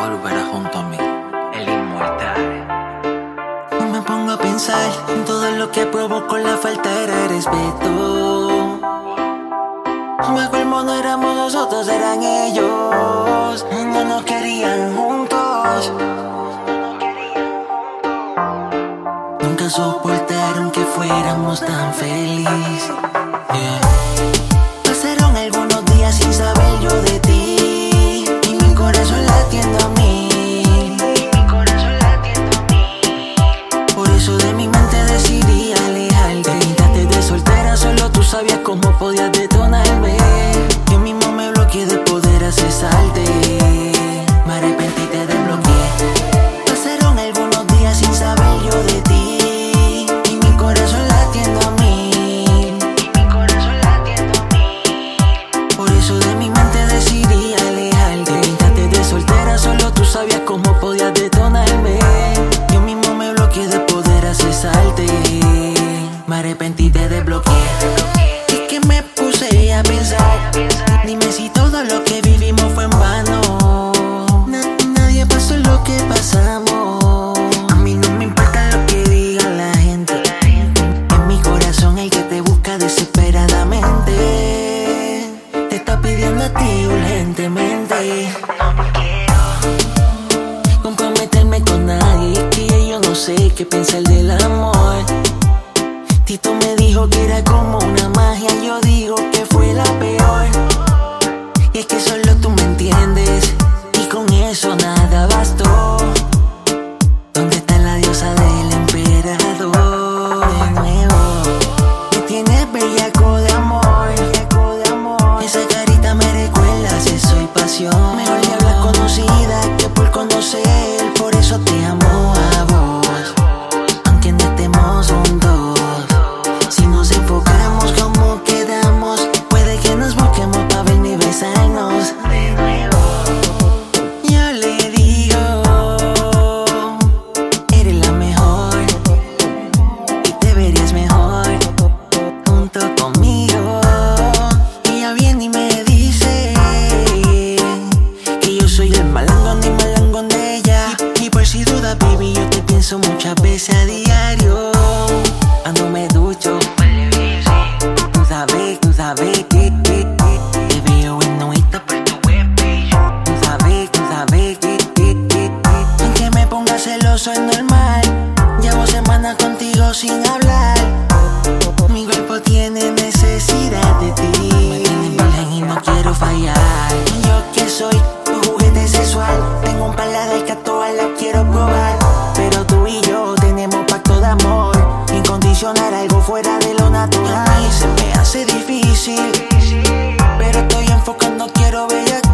volverá junto a mí, el inmortal. Me pongo a pensar en todo lo que provocó la falta de respeto. Bajo el mundo éramos nosotros, eran ellos. No nos querían juntos. Nunca soportaron que fuéramos tan felices. Yeah. Cómo podías detonarme. Yo mismo me bloqueé de poder accesarte. Me arrepentí, te desbloqueé. Pasaron algunos días sin saber yo de ti. Y mi corazón latiendo a mí. Por eso de mi mente decidí alejarte. Quítate de soltera, solo tú sabías cómo mí urgentemente. Comprometerme con nadie, que yo no sé qué pensar del amor. Tito me dijo que era como una magia, yo digo que fue la peor. Y es que solo tú me tiene necesidad de ti. Me tienen y no quiero fallar. ¿Y yo que soy tu juguete sexual. Tengo un paladar que a todas la quiero probar. Pero tú y yo tenemos pacto de amor. Incondicional, algo fuera de lo natural. Y se me hace difícil. Pero estoy enfocando, quiero ver